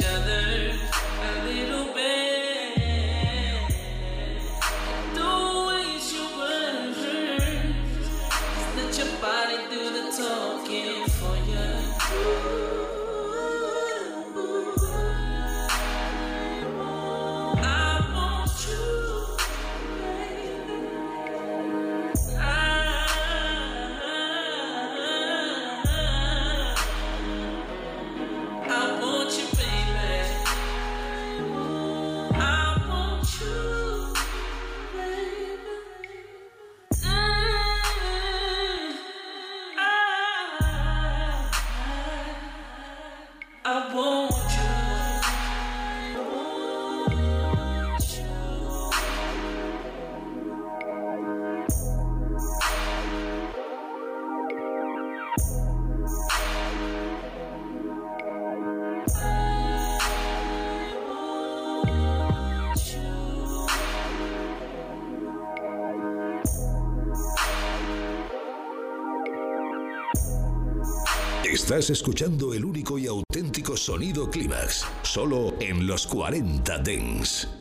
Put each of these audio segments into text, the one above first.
each other. Estás escuchando el único y auténtico sonido Clímax, solo en los 40 Dens.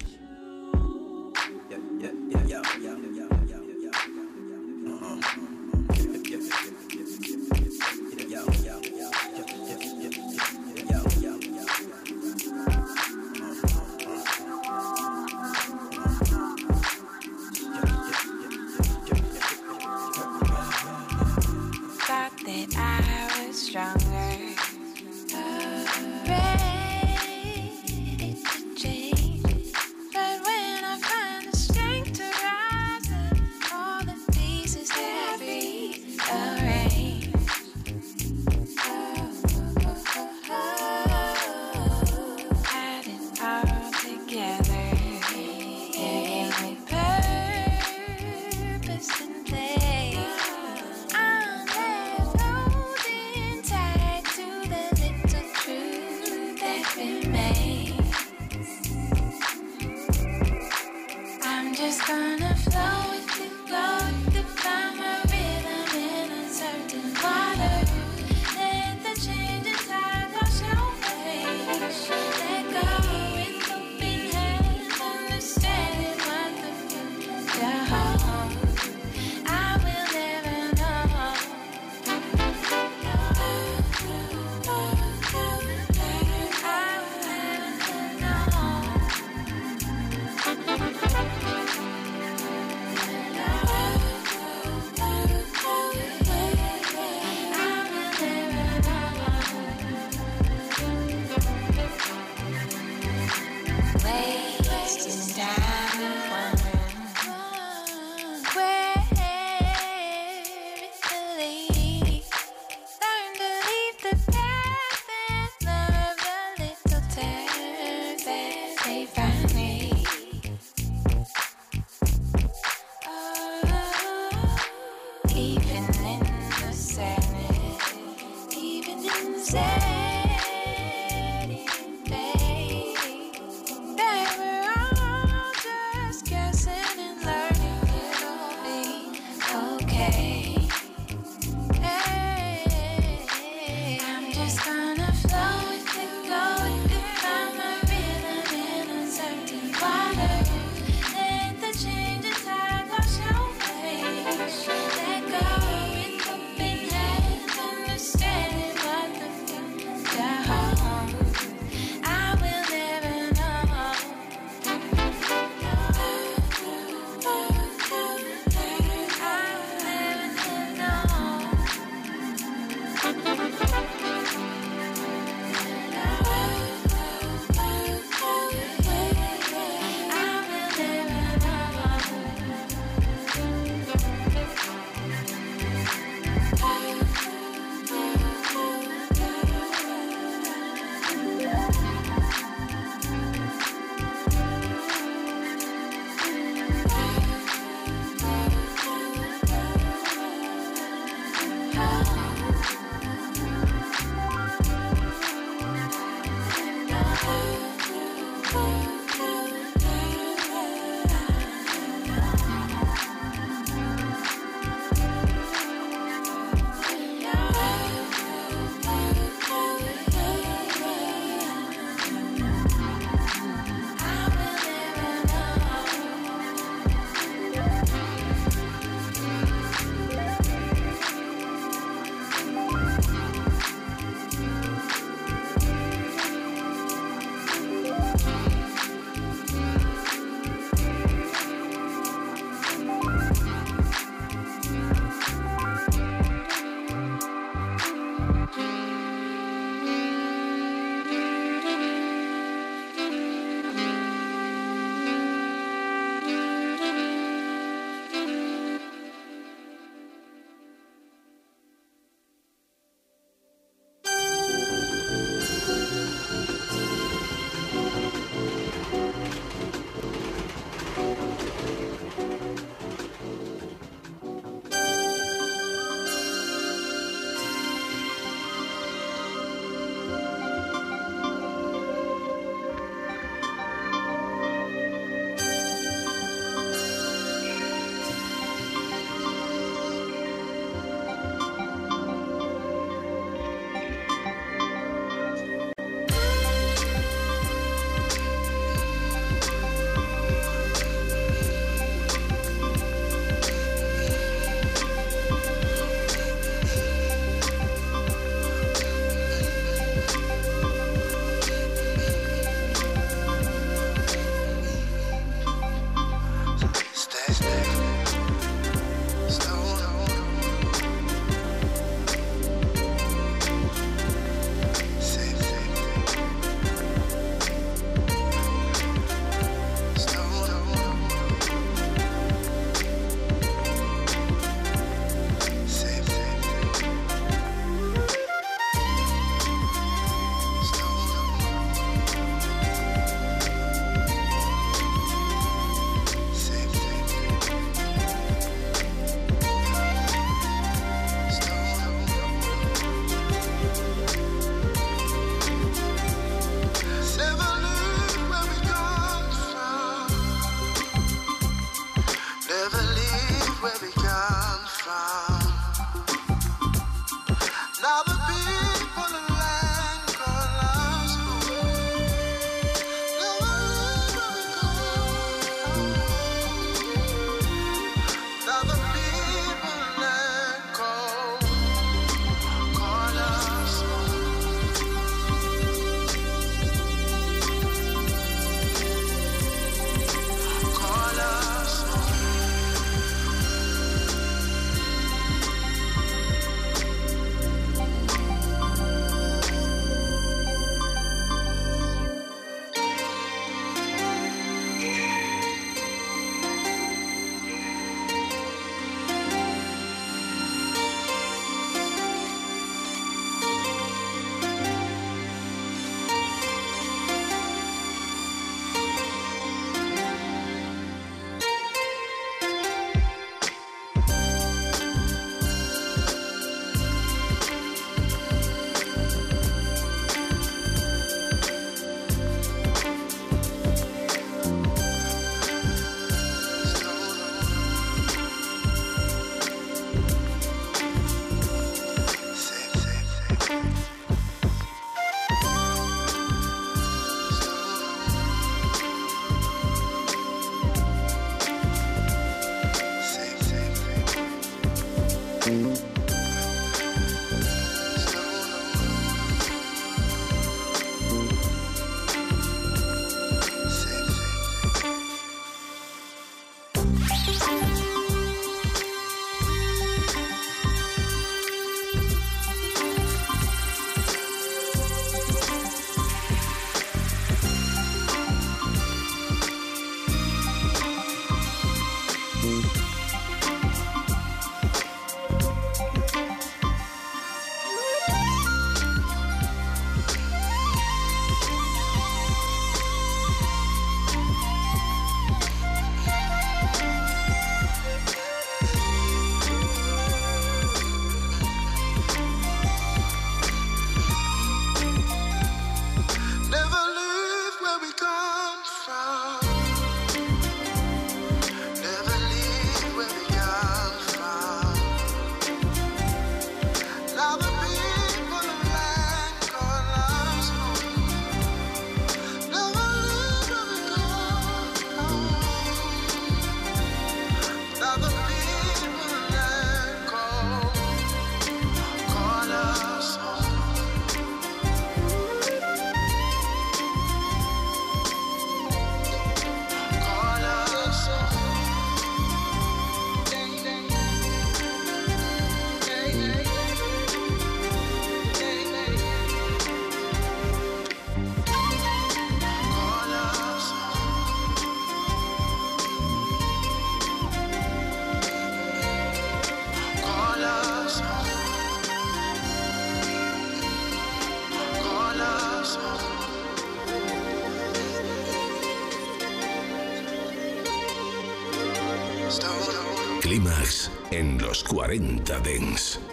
40 Dens.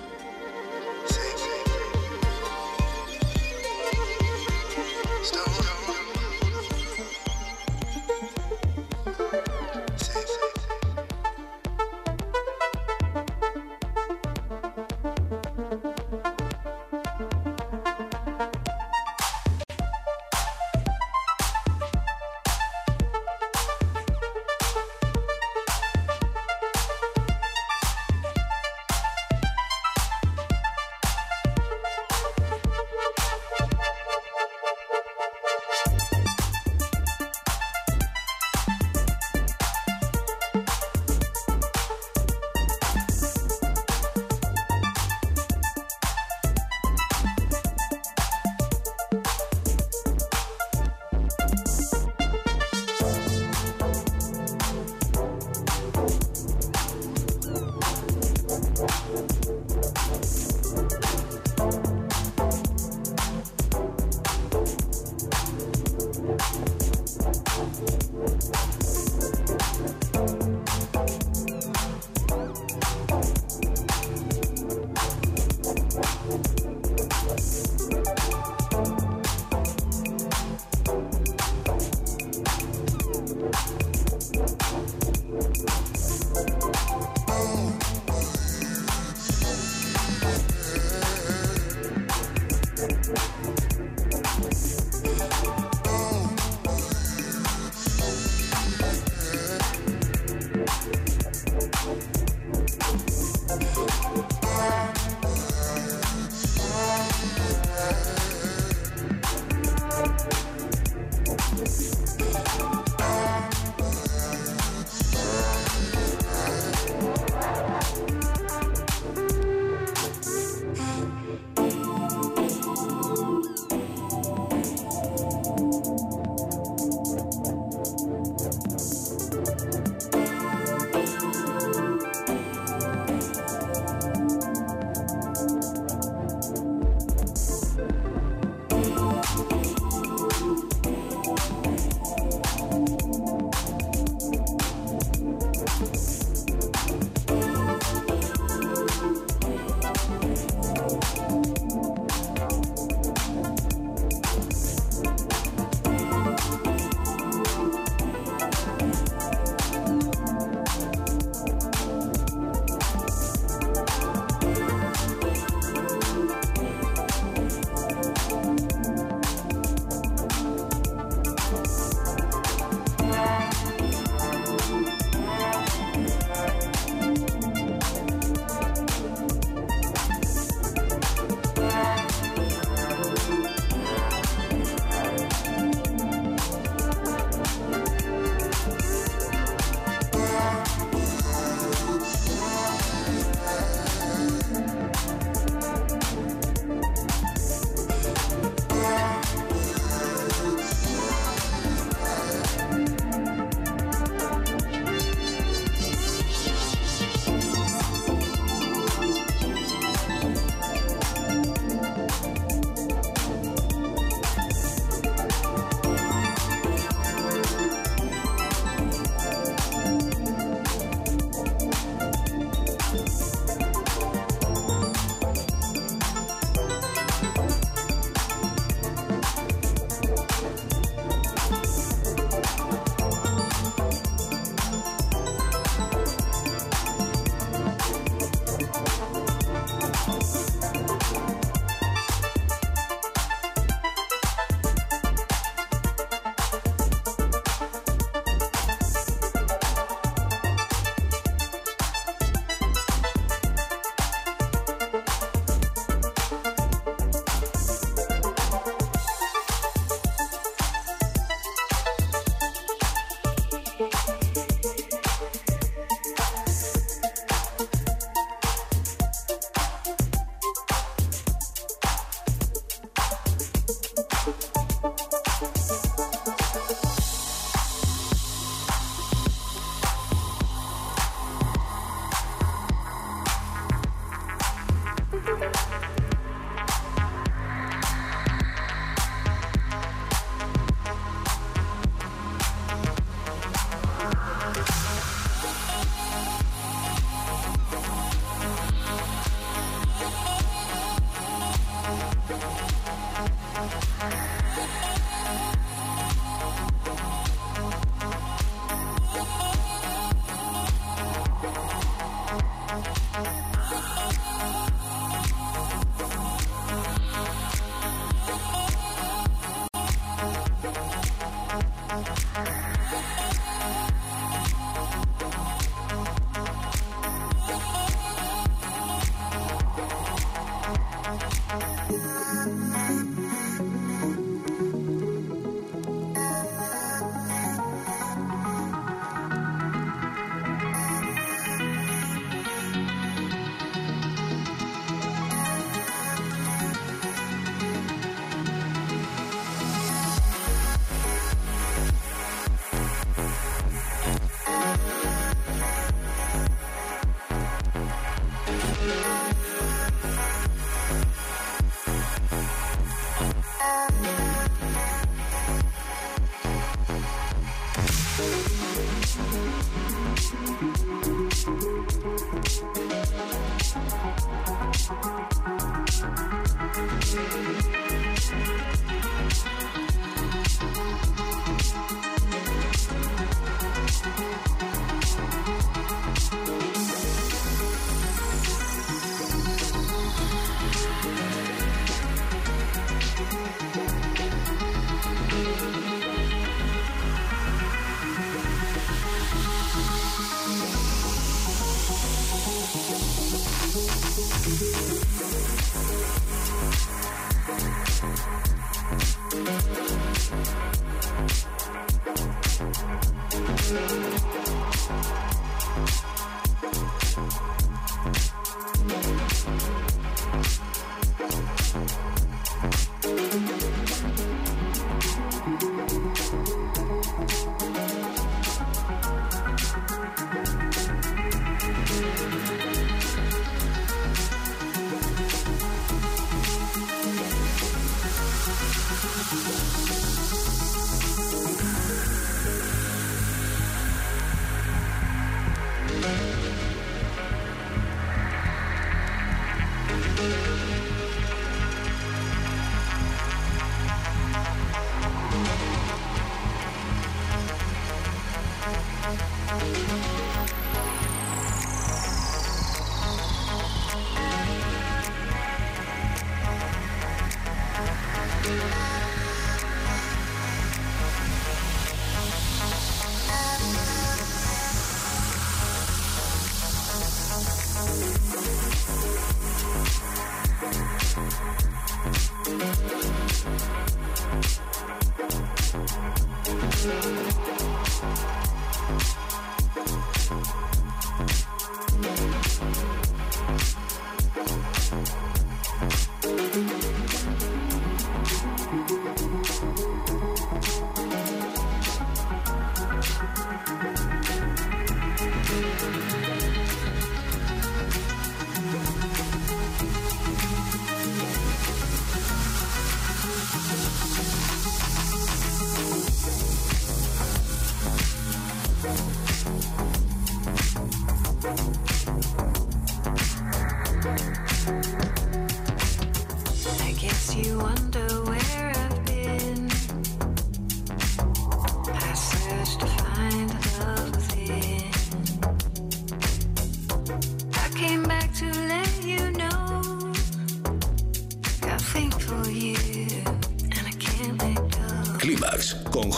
Thank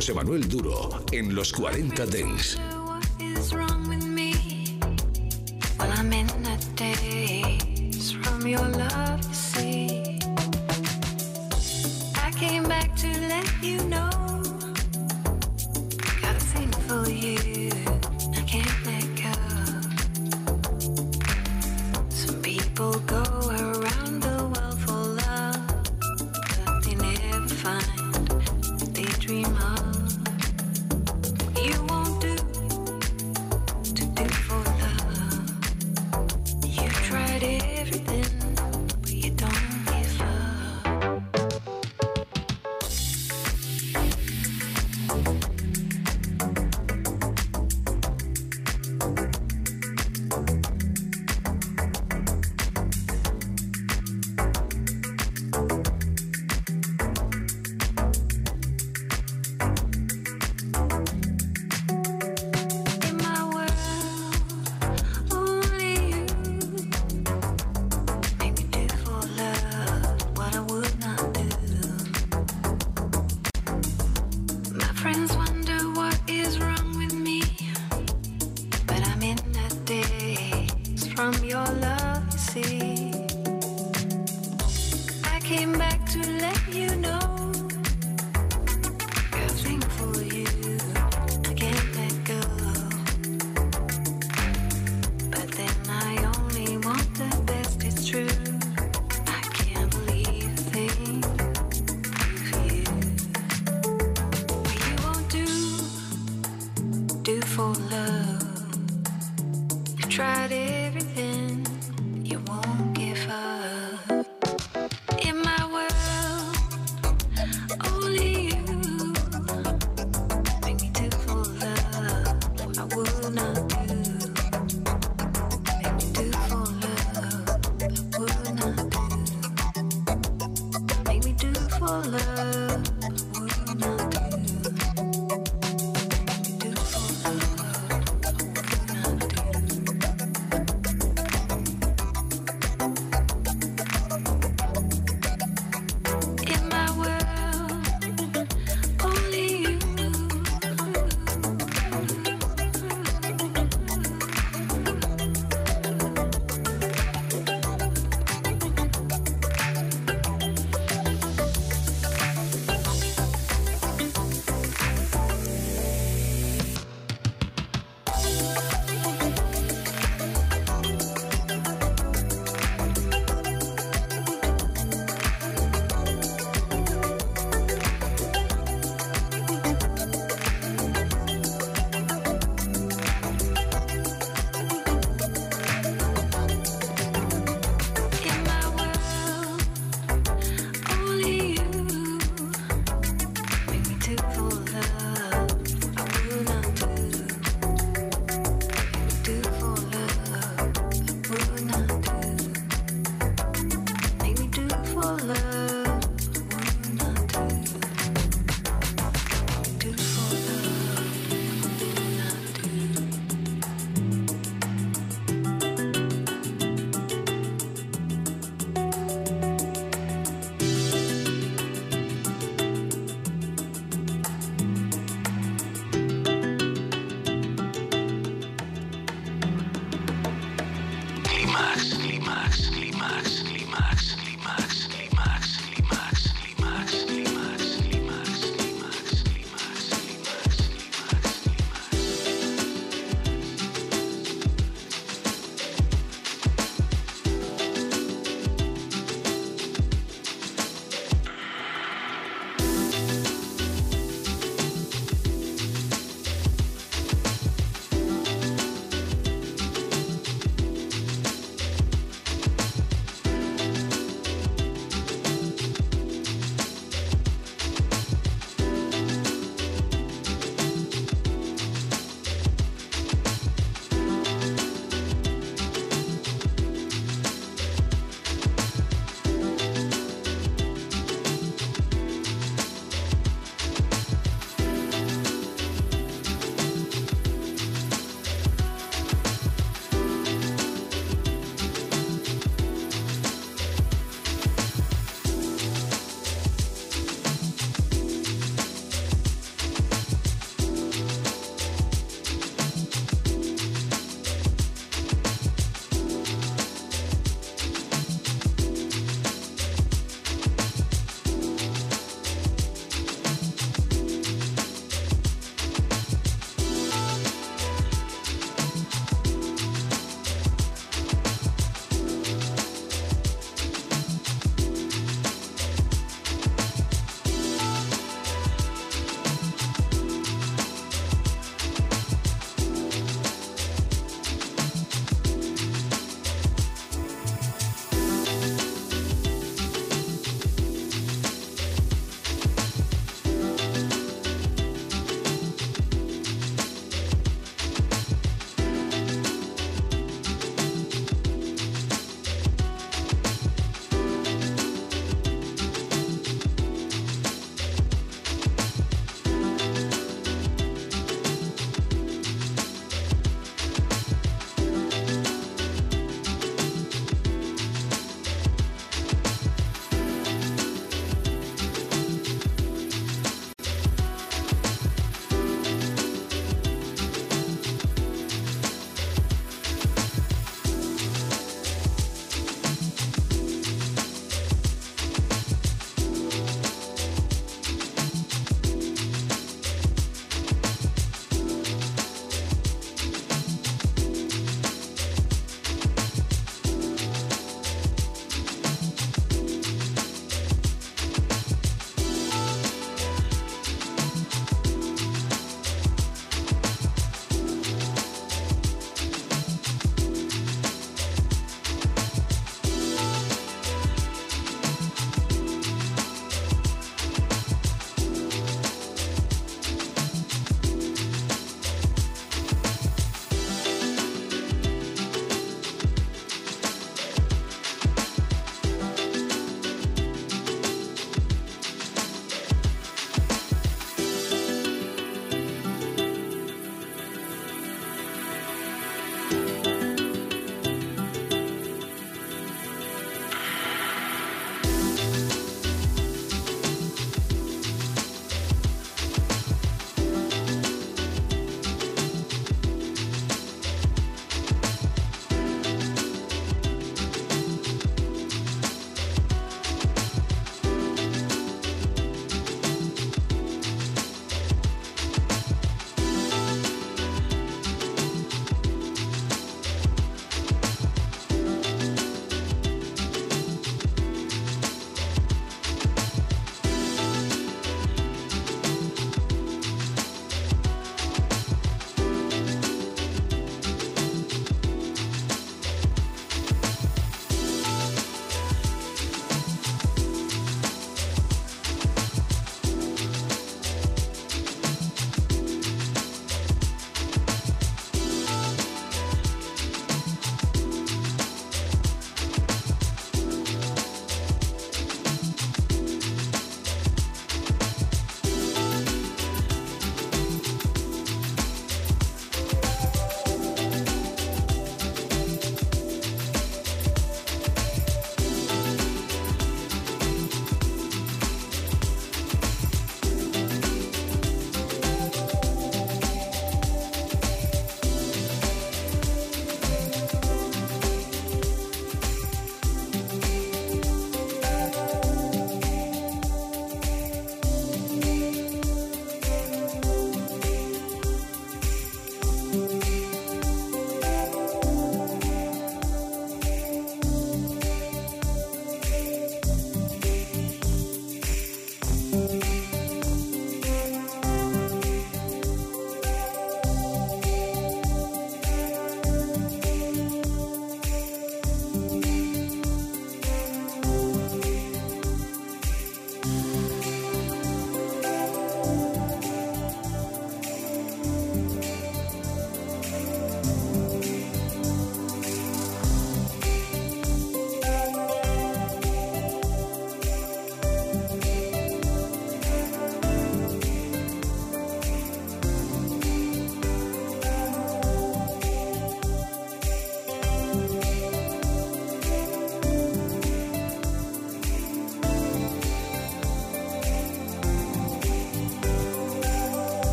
José Manuel Duro en los 40 Dents.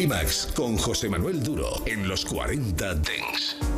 Clímax con José Manuel Duro en los 40 Dents.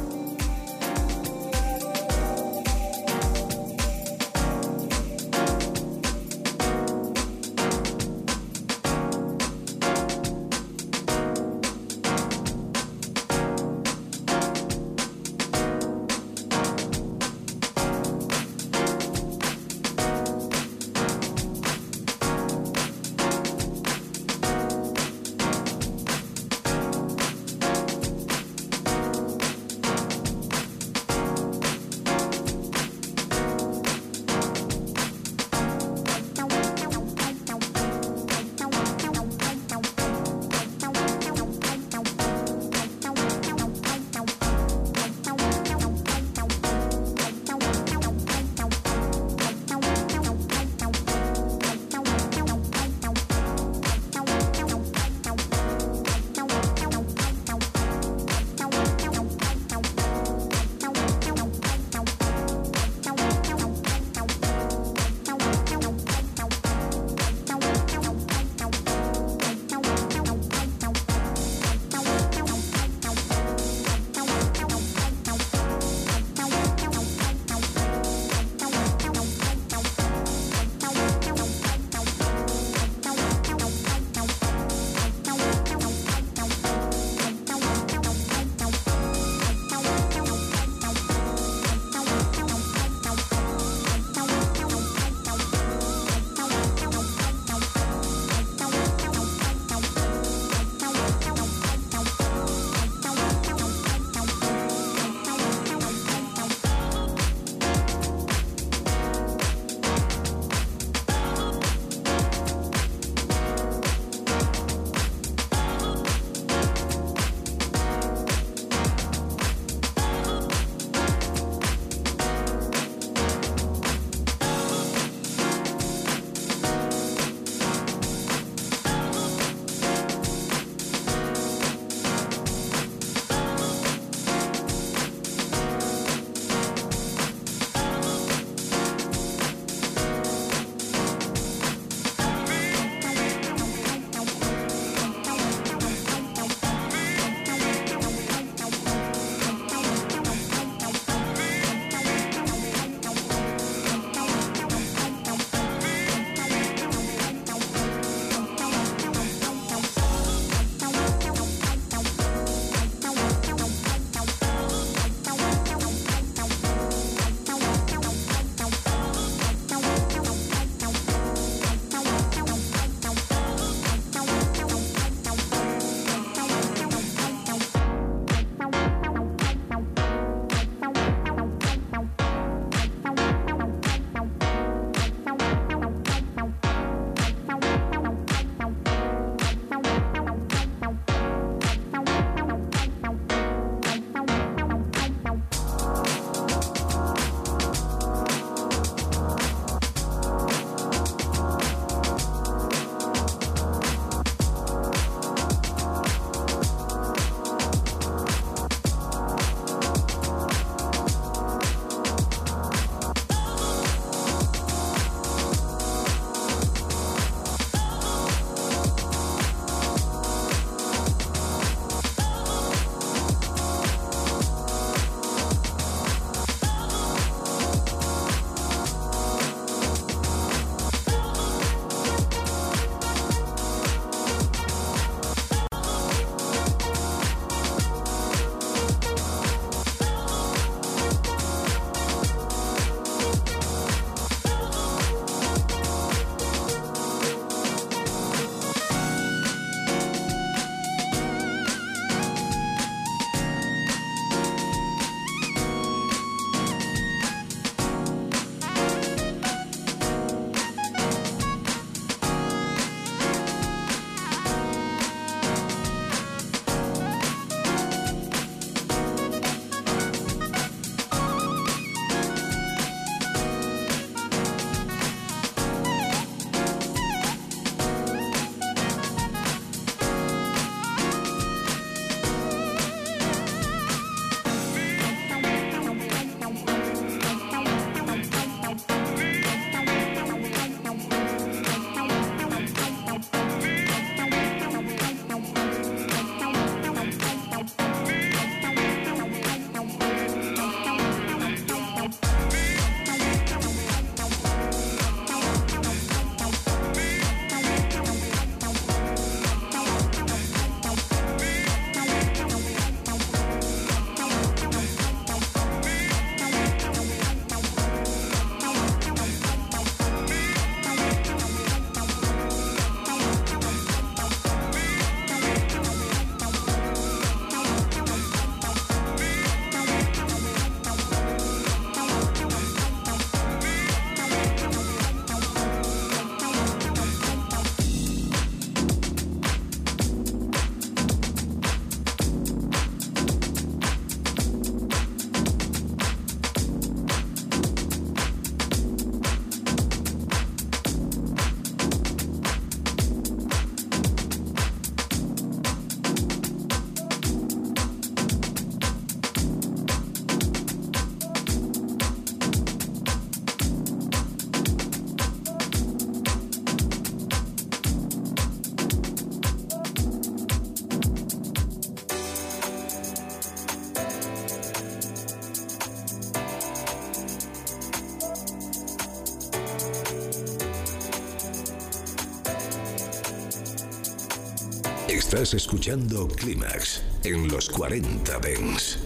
Estás escuchando Clímax en los 40 Dents.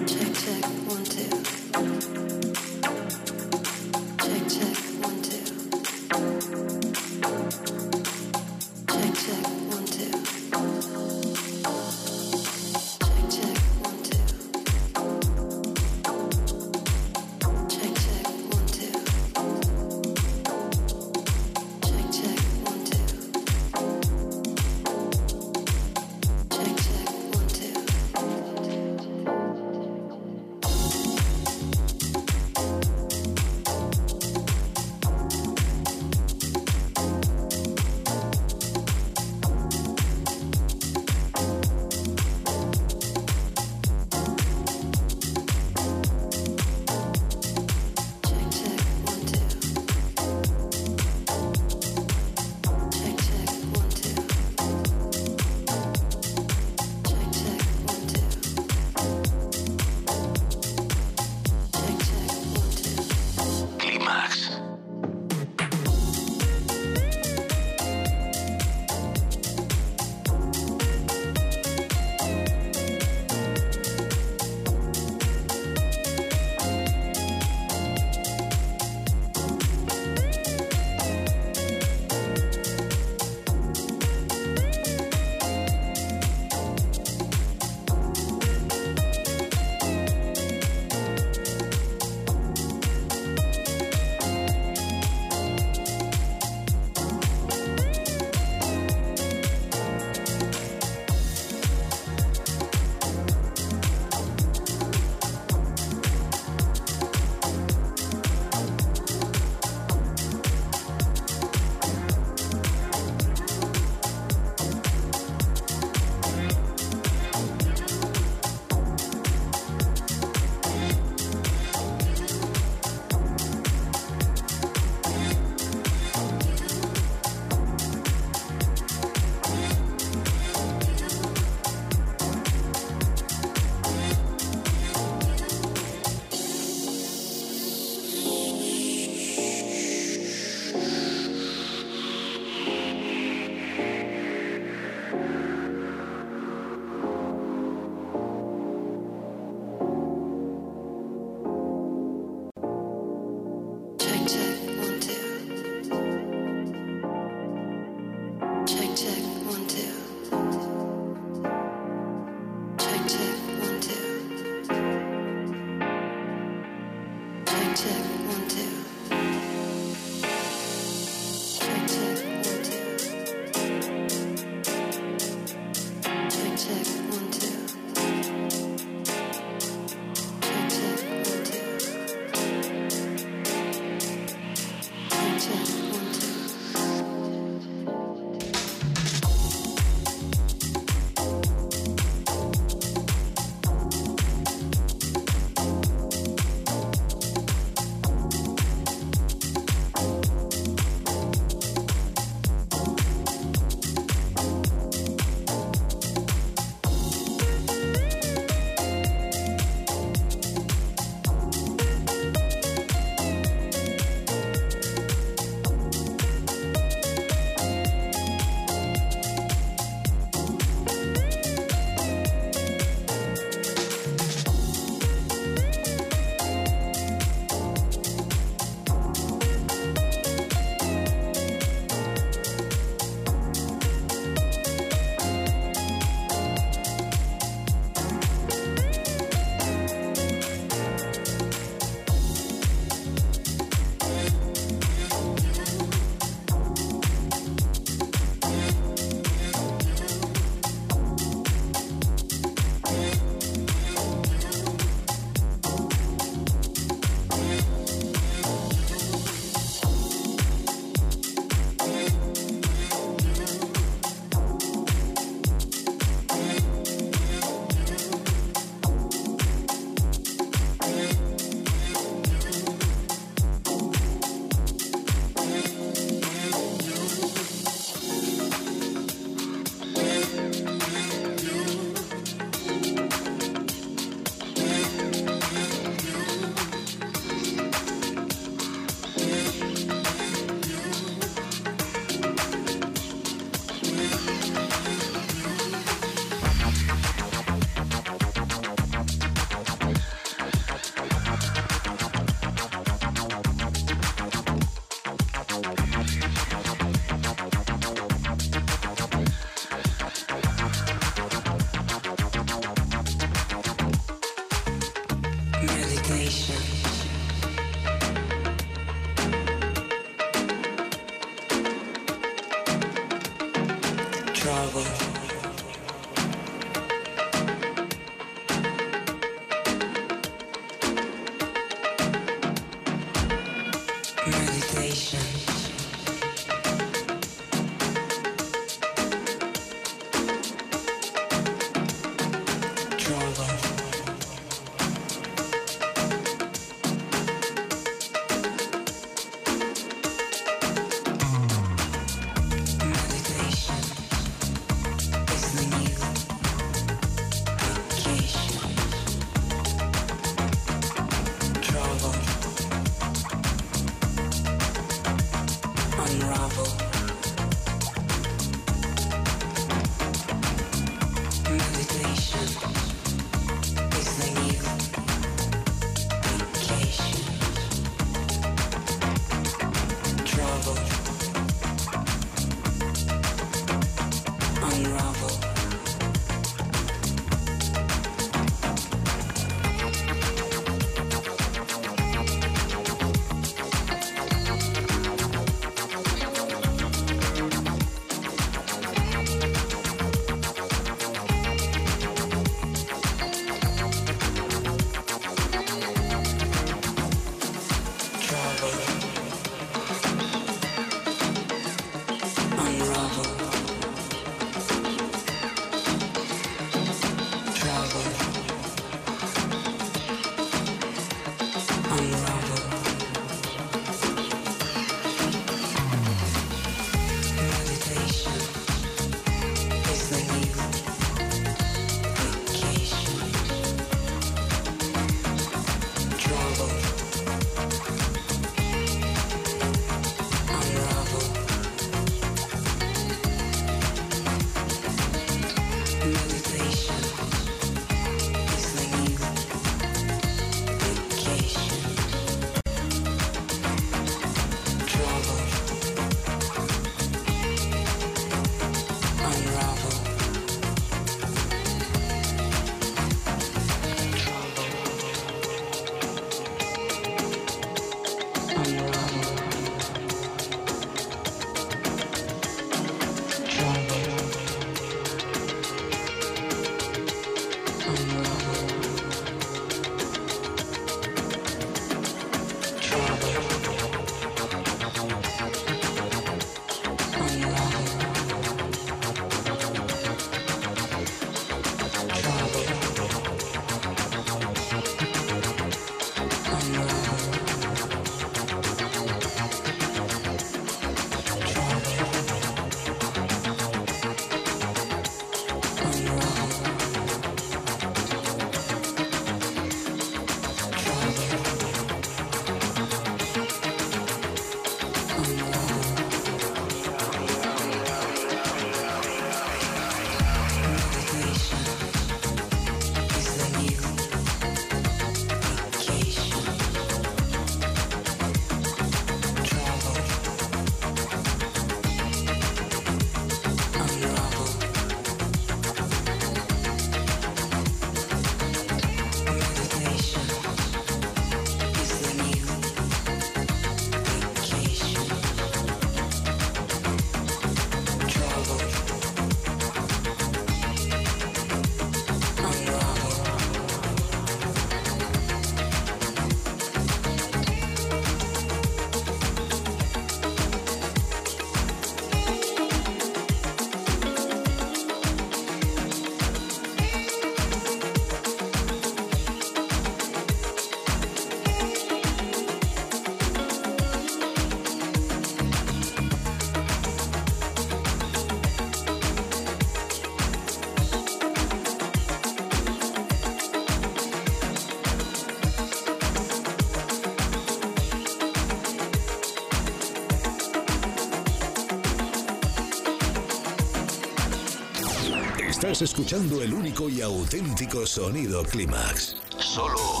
Estás escuchando el único y auténtico sonido Clímax. Solo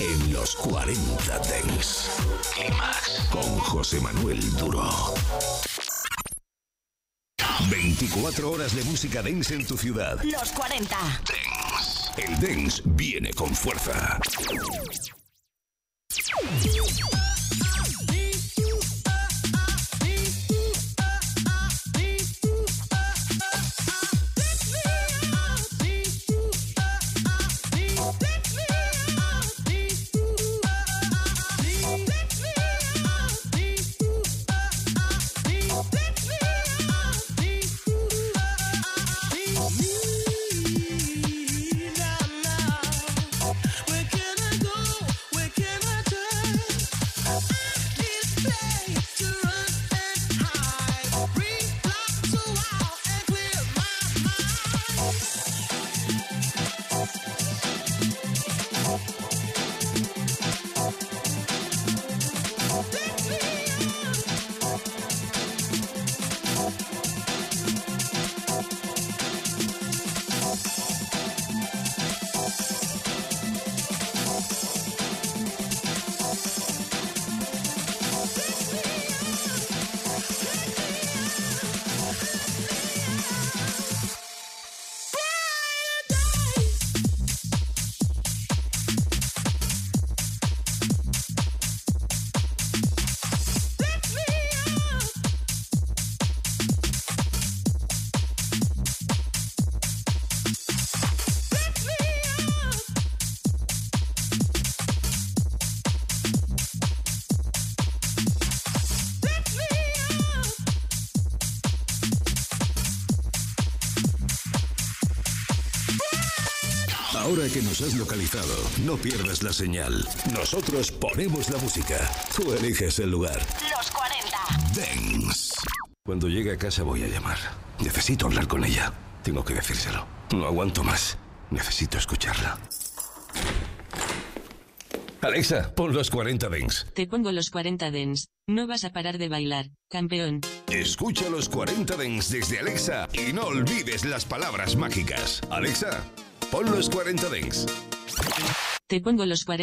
en los 40 Dents. Clímax con José Manuel Duro. 24 horas de música dance en tu ciudad. Los 40. Dance. El dance viene con fuerza. Nos has localizado, no pierdas la señal. Nosotros ponemos la música. Tú eliges el lugar. Los 40. Dance. Cuando llegue a casa voy a llamar. Necesito hablar con ella. Tengo que decírselo. No aguanto más. Necesito escucharla. Alexa, pon los 40 Dance. Te pongo los 40 dens. No vas a parar de bailar, campeón. Escucha los 40 Dance desde Alexa y no olvides las palabras mágicas. Alexa, pon los 40 Dance. Te pongo los 40